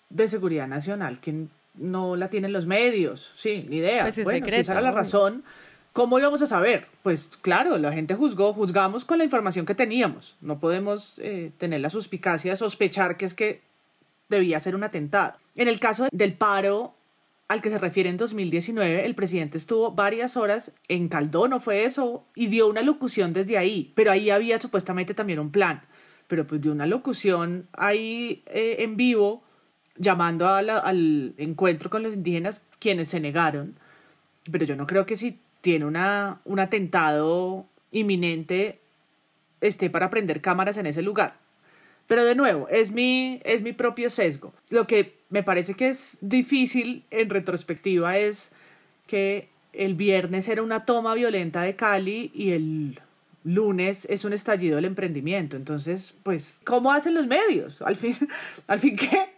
de seguridad nacional que no la tienen los medios, sí, ni idea. Pues bueno, si esa era la razón, ¿cómo íbamos a saber? Pues claro, la gente juzgó, juzgamos con la información que teníamos. No podemos eh, tener la suspicacia de sospechar que es que debía ser un atentado. En el caso del paro al que se refiere en 2019, el presidente estuvo varias horas en Caldón, ¿no fue eso? Y dio una locución desde ahí, pero ahí había supuestamente también un plan. Pero pues dio una locución ahí eh, en vivo, llamando al encuentro con los indígenas, quienes se negaron. Pero yo no creo que si tiene una, un atentado inminente esté para prender cámaras en ese lugar. Pero de nuevo, es mi, es mi propio sesgo. Lo que me parece que es difícil en retrospectiva es que el viernes era una toma violenta de Cali y el lunes es un estallido del emprendimiento. Entonces, pues, ¿cómo hacen los medios? Al fin, *laughs* al fin ¿qué?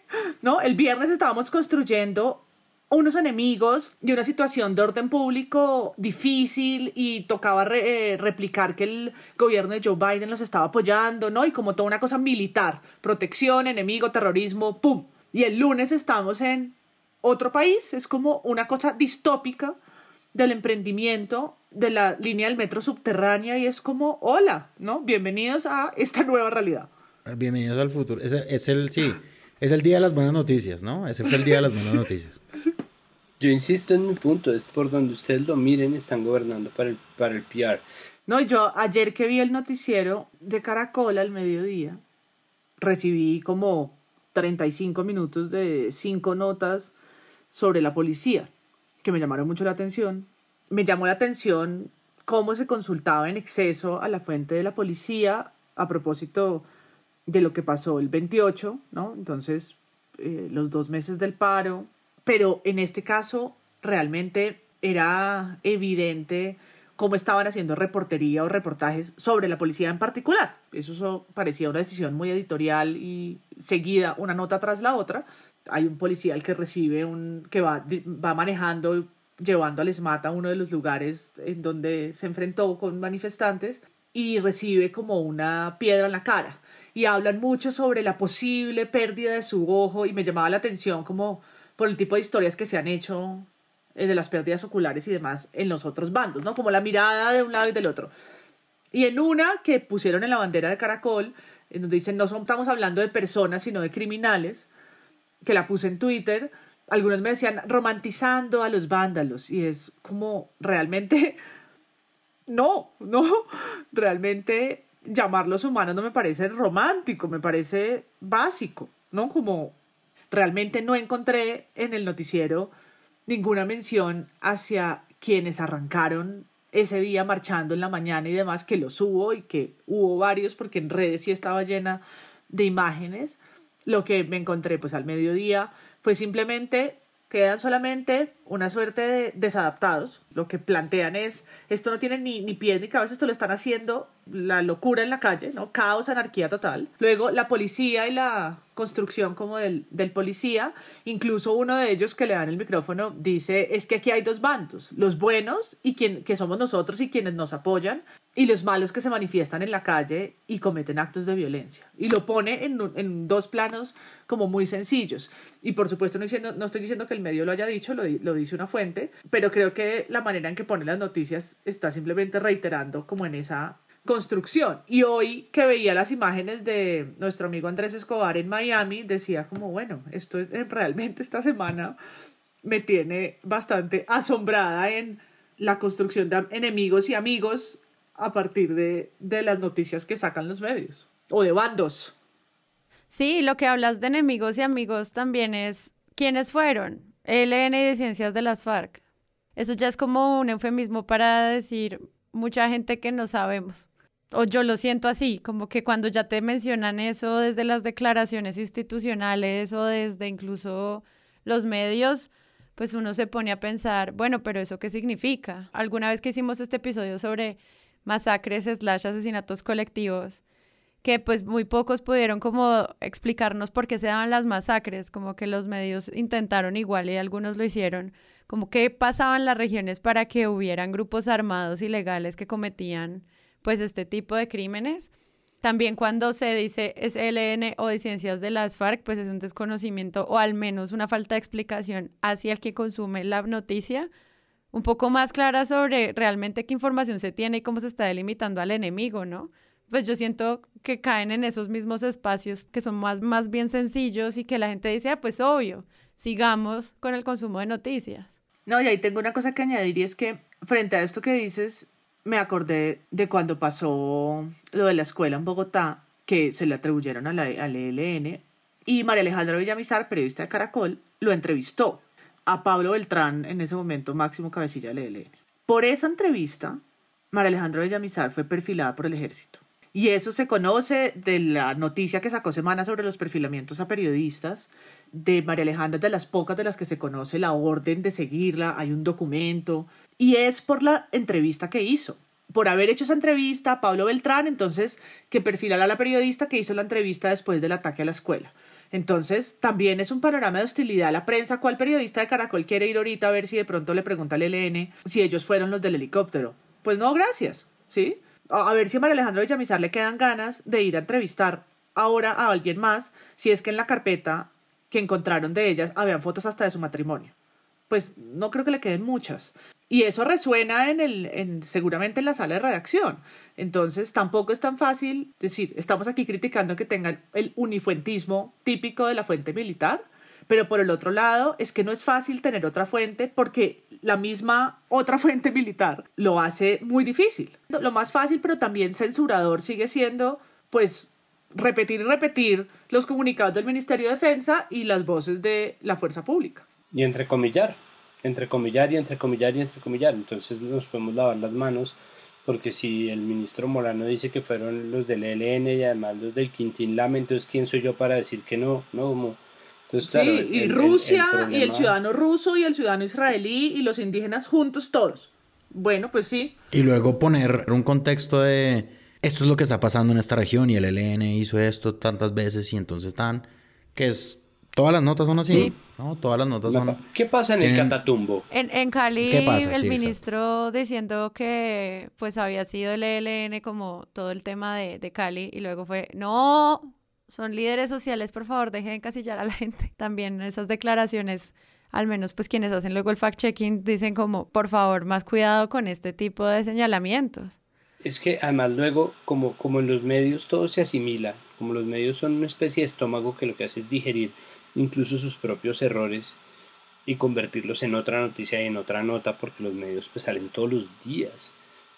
¿No? El viernes estábamos construyendo unos enemigos y una situación de orden público difícil y tocaba eh, replicar que el gobierno de Joe Biden los estaba apoyando, ¿no? Y como toda una cosa militar, protección, enemigo, terrorismo, ¡pum! Y el lunes estamos en otro país, es como una cosa distópica del emprendimiento de la línea del metro subterránea y es como, hola, ¿no? Bienvenidos a esta nueva realidad. Bienvenidos al futuro. Es el, sí, es el día de las buenas noticias, ¿no? Ese fue el día de las buenas *laughs* noticias. Yo insisto en mi punto, es por donde ustedes lo miren, están gobernando para el, para el PR. No, yo ayer que vi el noticiero de Caracol al mediodía, recibí como 35 minutos de cinco notas sobre la policía, que me llamaron mucho la atención. Me llamó la atención cómo se consultaba en exceso a la fuente de la policía a propósito de lo que pasó el 28, ¿no? Entonces, eh, los dos meses del paro, pero en este caso realmente era evidente cómo estaban haciendo reportería o reportajes sobre la policía en particular. Eso parecía una decisión muy editorial y seguida una nota tras la otra. Hay un policía el que recibe un que va, va manejando llevando al ESMAT a uno de los lugares en donde se enfrentó con manifestantes y recibe como una piedra en la cara y hablan mucho sobre la posible pérdida de su ojo y me llamaba la atención como por el tipo de historias que se han hecho eh, de las pérdidas oculares y demás en los otros bandos, ¿no? Como la mirada de un lado y del otro. Y en una que pusieron en la bandera de Caracol, en donde dicen no estamos hablando de personas, sino de criminales, que la puse en Twitter, algunos me decían romantizando a los vándalos y es como realmente *laughs* no, no, *laughs* realmente llamarlos humanos no me parece romántico, me parece básico, ¿no? Como realmente no encontré en el noticiero ninguna mención hacia quienes arrancaron ese día marchando en la mañana y demás, que los hubo y que hubo varios porque en redes sí estaba llena de imágenes. Lo que me encontré pues al mediodía fue simplemente quedan solamente una suerte de desadaptados. Lo que plantean es, esto no tiene ni, ni pies ni cabeza, esto lo están haciendo la locura en la calle, ¿no? Caos, anarquía total. Luego la policía y la construcción como del, del policía, incluso uno de ellos que le dan el micrófono dice, es que aquí hay dos bandos, los buenos y quien, que somos nosotros y quienes nos apoyan, y los malos que se manifiestan en la calle y cometen actos de violencia. Y lo pone en, en dos planos como muy sencillos. Y por supuesto no, diciendo, no estoy diciendo que el medio lo haya dicho, lo, lo dice una fuente, pero creo que la manera en que pone las noticias está simplemente reiterando como en esa construcción. Y hoy que veía las imágenes de nuestro amigo Andrés Escobar en Miami, decía como, bueno, esto realmente esta semana me tiene bastante asombrada en la construcción de enemigos y amigos a partir de, de las noticias que sacan los medios o de bandos. Sí, lo que hablas de enemigos y amigos también es quiénes fueron. LN y de Ciencias de las FARC. Eso ya es como un eufemismo para decir mucha gente que no sabemos. O yo lo siento así, como que cuando ya te mencionan eso desde las declaraciones institucionales o desde incluso los medios, pues uno se pone a pensar, bueno, pero eso qué significa. Alguna vez que hicimos este episodio sobre masacres slash asesinatos colectivos, que pues muy pocos pudieron como explicarnos por qué se daban las masacres, como que los medios intentaron igual y algunos lo hicieron, como qué pasaba en las regiones para que hubieran grupos armados ilegales que cometían pues este tipo de crímenes. También cuando se dice es LN o ciencias de las FARC, pues es un desconocimiento o al menos una falta de explicación hacia el que consume la noticia un poco más clara sobre realmente qué información se tiene y cómo se está delimitando al enemigo, ¿no? Pues yo siento que caen en esos mismos espacios que son más, más bien sencillos y que la gente dice, ah, pues obvio, sigamos con el consumo de noticias. No, y ahí tengo una cosa que añadir y es que frente a esto que dices, me acordé de cuando pasó lo de la escuela en Bogotá, que se le atribuyeron a la, al ELN, y María Alejandra Villamizar, periodista de Caracol, lo entrevistó a Pablo Beltrán, en ese momento máximo cabecilla del ELN. Por esa entrevista, María Alejandra Villamizar fue perfilada por el ejército. Y eso se conoce de la noticia que sacó Semana sobre los perfilamientos a periodistas. De María Alejandra, de las pocas de las que se conoce la orden de seguirla, hay un documento. Y es por la entrevista que hizo. Por haber hecho esa entrevista a Pablo Beltrán, entonces, que perfilara a la periodista que hizo la entrevista después del ataque a la escuela. Entonces, también es un panorama de hostilidad a la prensa. ¿Cuál periodista de Caracol quiere ir ahorita a ver si de pronto le pregunta al ELN si ellos fueron los del helicóptero? Pues no, gracias, ¿sí? A ver si a María Alejandra Villamizar le quedan ganas de ir a entrevistar ahora a alguien más, si es que en la carpeta que encontraron de ellas habían fotos hasta de su matrimonio. Pues no creo que le queden muchas. Y eso resuena en el, en, seguramente en la sala de redacción. Entonces tampoco es tan fácil decir, estamos aquí criticando que tengan el unifuentismo típico de la fuente militar, Pero por el otro lado, es que no es fácil tener otra fuente porque la misma otra fuente *laughs* militar lo hace muy difícil. Lo más fácil, pero también censurador, sigue siendo, pues, repetir y repetir los comunicados del Ministerio de Defensa y las voces de la fuerza pública. Y entrecomillar, entrecomillar y entrecomillar y entrecomillar. Entonces nos podemos lavar las manos porque si el ministro Molano dice que fueron los del ELN y además los del Quintín Lame, entonces ¿quién soy yo para decir que no? No, sí, y Rusia y el ciudadano ruso y el ciudadano israelí y los indígenas juntos todos. Bueno, pues sí. Y luego poner un contexto de esto es lo que está pasando en esta región y el ELN hizo esto tantas veces y entonces están, que es, todas las notas son así. ¿No? Todas las notas son... ¿Qué pasa en el Catatumbo? En, en Cali, el ministro diciendo que pues había sido el ELN como todo el tema de, de Cali y luego fue, no, son líderes sociales, por favor, dejen de encasillar a la *laughs* gente. También esas declaraciones, al menos pues quienes hacen luego el fact-checking, dicen como, por favor, más cuidado con este tipo de señalamientos. Es que además luego, como, como en los medios todo se asimila, como los medios son una especie de estómago que lo que hace es digerir incluso sus propios errores y convertirlos en otra noticia y en otra nota porque los medios pues salen todos los días.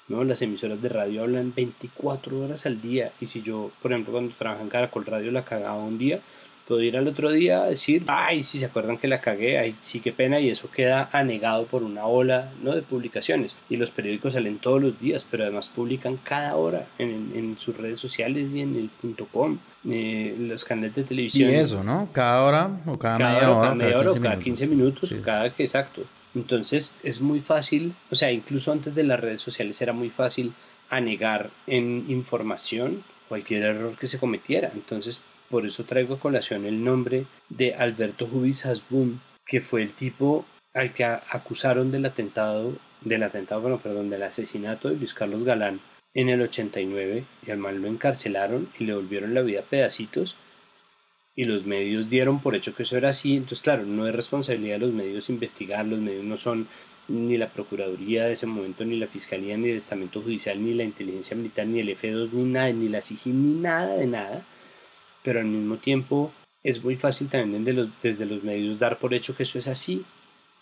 ¿no? Las emisoras de radio hablan 24 horas al día y si yo, por ejemplo, cuando trabajo en Caracol Radio la cagaba un día, puedo ir al otro día a decir, ay, si se acuerdan que la cagué, ay, sí, qué pena, y eso queda anegado por una ola ¿no? de publicaciones. Y los periódicos salen todos los días, pero además publican cada hora en, en sus redes sociales y en el punto .com, eh, los canales de televisión. Y eso, ¿no? Cada hora o cada, media hora. Cada media hora o cada 15 minutos, o cada que exacto. Entonces es muy fácil, o sea, incluso antes de las redes sociales era muy fácil anegar en información cualquier error que se cometiera. Entonces por eso traigo a colación el nombre de Alberto Jubis Hasbun, que fue el tipo al que acusaron del atentado, del atentado, bueno, perdón, del asesinato de Luis Carlos Galán en el 89 y al mal lo encarcelaron y le volvieron la vida a pedacitos y los medios dieron por hecho que eso era así, entonces claro, no es responsabilidad de los medios investigar, los medios no son ni la Procuraduría de ese momento, ni la Fiscalía, ni el Estamento Judicial, ni la Inteligencia Militar, ni el F2, ni nada, ni la SIGIN, ni nada de nada, pero al mismo tiempo es muy fácil también desde los, medios dar por hecho que eso es así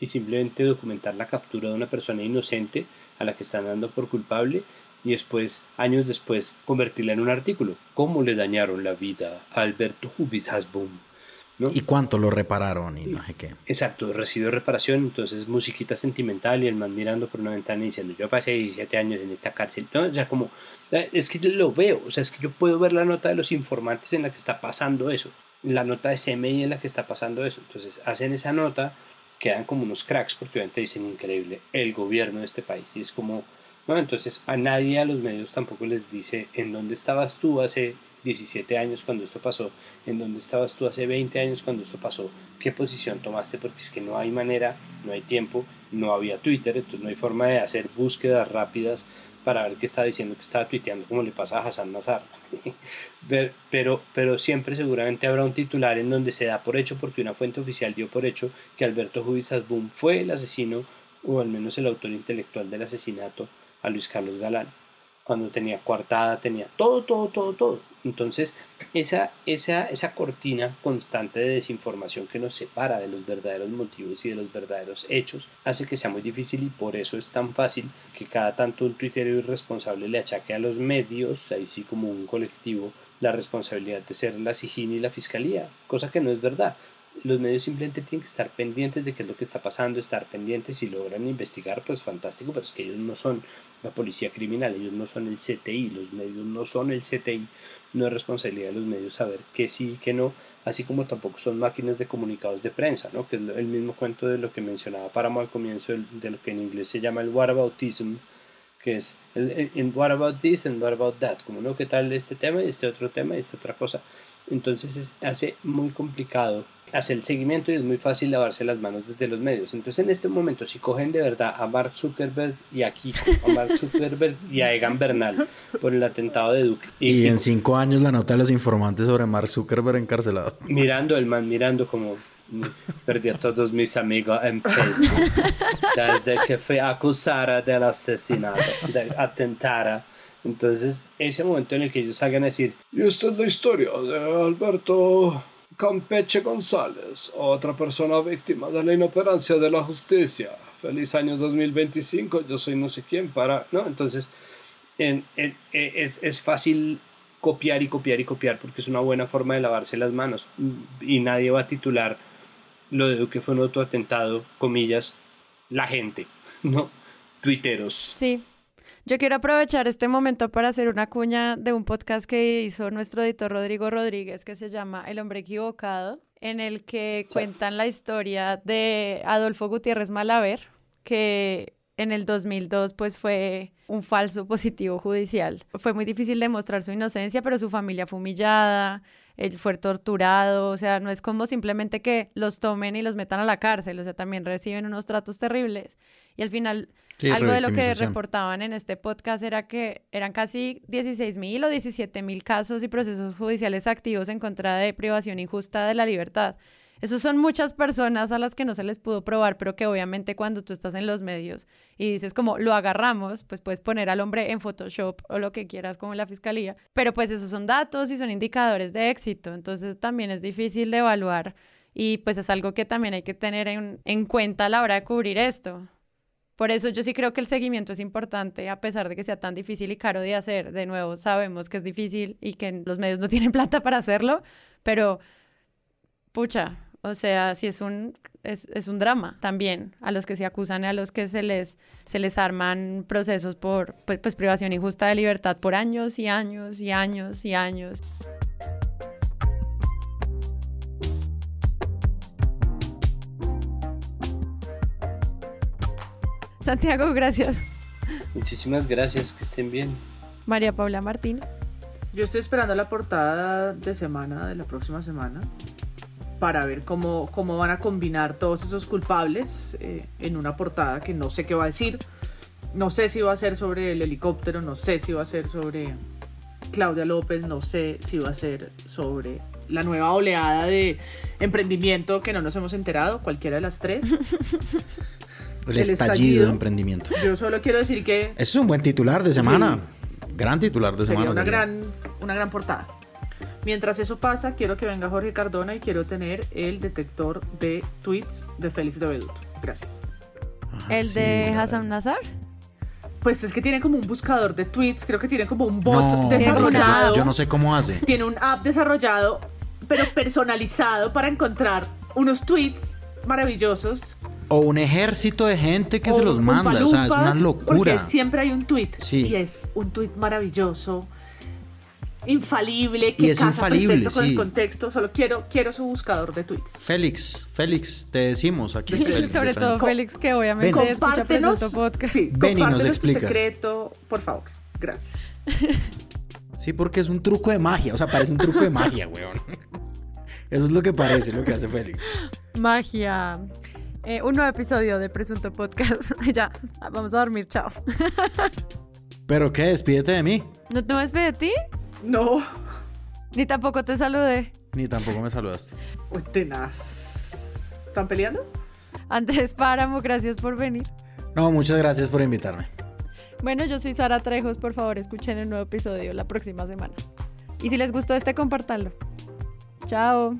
y simplemente documentar la captura de una persona inocente a la que están dando por culpable y después, años después, convertirla en un artículo. ¿Cómo le dañaron la vida a Alberto Hubis ¿Y cuánto lo repararon y no sé qué? Exacto, recibió reparación, entonces musiquita sentimental y el man mirando por una ventana y diciendo, yo pasé 17 años en esta cárcel. No, o sea, como, eh, es que yo lo veo, o sea, es que yo puedo ver la nota de los informantes en la que está pasando eso, la nota de CMI en la que está pasando eso. Entonces hacen esa nota, quedan como unos cracks porque obviamente dicen increíble, el gobierno de este país. Y es como, no, entonces a nadie a los medios tampoco les dice en dónde estabas tú hace 17 años cuando esto pasó, en dónde estabas tú hace 20 años cuando esto pasó, qué posición tomaste, porque es que no hay manera, no hay tiempo, no había Twitter, entonces no hay forma de hacer búsquedas rápidas para ver qué está diciendo, que estaba tuiteando, como le pasa a Hassan Nazar. *laughs* pero, pero siempre seguramente habrá un titular en donde se da por hecho, porque una fuente oficial dio por hecho que Alberto Jubizas Boom fue el asesino, o al menos el autor intelectual del asesinato a Luis Carlos Galán cuando tenía coartada, tenía todo, todo, todo, todo. Entonces, esa, esa, esa cortina constante de desinformación que nos separa de los verdaderos motivos y de los verdaderos hechos hace que sea muy difícil y por eso es tan fácil que cada tanto un tuitero irresponsable le achaque a los medios, ahí sí como un colectivo, la responsabilidad de ser la SIGIN y la Fiscalía, cosa que no es verdad los medios simplemente tienen que estar pendientes de qué es lo que está pasando, estar pendientes si logran investigar, pues fantástico, pero es que ellos no son la policía criminal, ellos no son el CTI, los medios no son el CTI, no es responsabilidad de los medios saber qué sí y qué no, así como tampoco son máquinas de comunicados de prensa, ¿no? que es el mismo cuento de lo que mencionaba Páramo al comienzo de lo que en inglés se llama el whataboutism, que es el, el, what about this and what about that, como no, qué tal este tema y este otro tema esta otra cosa. Entonces es, hace muy complicado hace el seguimiento y es muy fácil lavarse las manos desde los medios. Entonces, en este momento, si cogen de verdad a Mark Zuckerberg y a Kiko, a Mark *laughs* Zuckerberg y a Egan Bernal por el atentado de Duque. Y, en cinco años la nota de los informantes sobre Mark Zuckerberg encarcelado. Mirando, el man mirando como mm, perdí a todos mis amigos en Facebook *laughs* desde que fue acusada del asesinato, de atentar. Entonces, ese momento en el que ellos salgan a decir, y esta es la historia de Alberto Campeche González, otra persona víctima de la inoperancia de la justicia. Feliz año 2025, yo soy no sé quién para... ¿No? Entonces, en, es, es fácil copiar y copiar y copiar porque es una buena forma de lavarse las manos y nadie va a titular lo de que fue un autoatentado, comillas, la gente, ¿no? Tuiteros. Sí. Yo quiero aprovechar este momento para hacer una cuña de un podcast que hizo nuestro editor Rodrigo Rodríguez que se llama El hombre equivocado, en el que cuentan la historia de Adolfo Gutiérrez Malaver, que en el 2002 pues fue un falso positivo judicial. Fue muy difícil demostrar su inocencia, pero su familia fue humillada, él fue torturado, o sea, no es como simplemente que los tomen y los metan a la cárcel, o sea, también reciben unos tratos terribles. Y al final, algo de lo que reportaban en este podcast era que eran casi 16 mil o 17 mil casos y procesos judiciales activos en contra de privación injusta de la libertad. Esos son muchas personas a las que no se les pudo probar, pero que obviamente cuando tú estás en los medios y dices como lo agarramos, pues puedes poner al hombre en Photoshop o lo que quieras como en la fiscalía, pero pues esos son datos y son indicadores de éxito, entonces también es difícil de evaluar y pues es algo que también hay que tener en, en cuenta a la hora de cubrir esto. Por eso yo sí creo que el seguimiento es importante, a pesar de que sea tan difícil y caro de hacer. De nuevo, sabemos que es difícil y que los medios no *laughs* tienen plata para hacerlo, pero pucha, o sea, sí es un, es, es, un drama también a los que se acusan y a los que se les, se les arman procesos por pues, pues, privación injusta de libertad por años y años y años y años. Santiago, gracias. Muchísimas gracias, que estén bien. María Paula Martín. Yo estoy esperando la portada de semana de la próxima semana para ver cómo, cómo van a combinar todos esos culpables eh, en una portada que no sé qué va a decir. No sé si va a ser sobre el helicóptero, no sé si va a ser sobre Claudia López, no sé si va a ser sobre la nueva oleada de emprendimiento que no nos hemos enterado, cualquiera de las tres. *laughs* El, estallido, de emprendimiento. Yo solo quiero decir que... es un buen titular de semana. Gran titular de semana. Una gran, una gran portada. Mientras eso pasa, quiero que venga Jorge Cardona y quiero tener el detector de tweets de Félix de Beduto. Gracias. Ah, ¿El de Hassan Nazar? Pues es que tiene como un buscador de tweets, creo que tiene como un bot desarrollado. Yo no sé cómo hace. Tiene un app desarrollado, pero personalizado para encontrar unos tweets maravillosos. O un ejército de gente que se los manda, o sea, es una locura. Porque siempre hay un tweet y es un tweet maravilloso infalible, que es casa perfecto con el contexto. Solo quiero, quiero su buscador de tweets. Félix, Félix, te decimos aquí. *laughs* Sobre todo Félix, que obviamente Ven, escucha Podcast. Sí, Ven y nos explicas. tu secreto, por favor. Gracias. Sí, porque es un truco de magia. O sea, parece un truco de magia, *laughs* weón. Eso es lo que parece, lo que hace Félix. Magia. Eh, un nuevo episodio de Presunto Podcast. *laughs* ya, vamos a dormir, chao. *laughs* ¿Pero qué? Despídete de mí. ¿No te despides de ti? No. Ni tampoco te saludé. Ni tampoco me saludaste. Uy, tenaz. ¿Están peleando? Andrés Páramo, gracias por venir. No, muchas gracias por invitarme. Bueno, yo soy Sara Trejos. Por favor, escuchen el nuevo episodio la próxima semana. Y si les gustó este, compartanlo. Chao.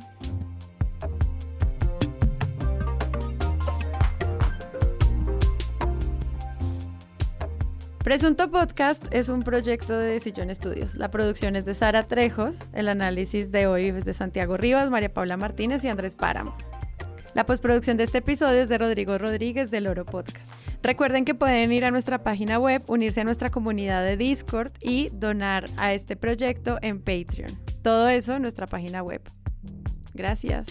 Presunto Podcast es un proyecto de Sillón Estudios. La producción es de Sara Trejos, el análisis de hoy es de Santiago Rivas, María Paula Martínez y Andrés Páramo. La postproducción de este episodio es de Rodrigo Rodríguez del Oro Podcast. Recuerden que pueden ir a nuestra página web, unirse a nuestra comunidad de Discord y donar a este proyecto en Patreon. Todo eso en nuestra página web. Gracias.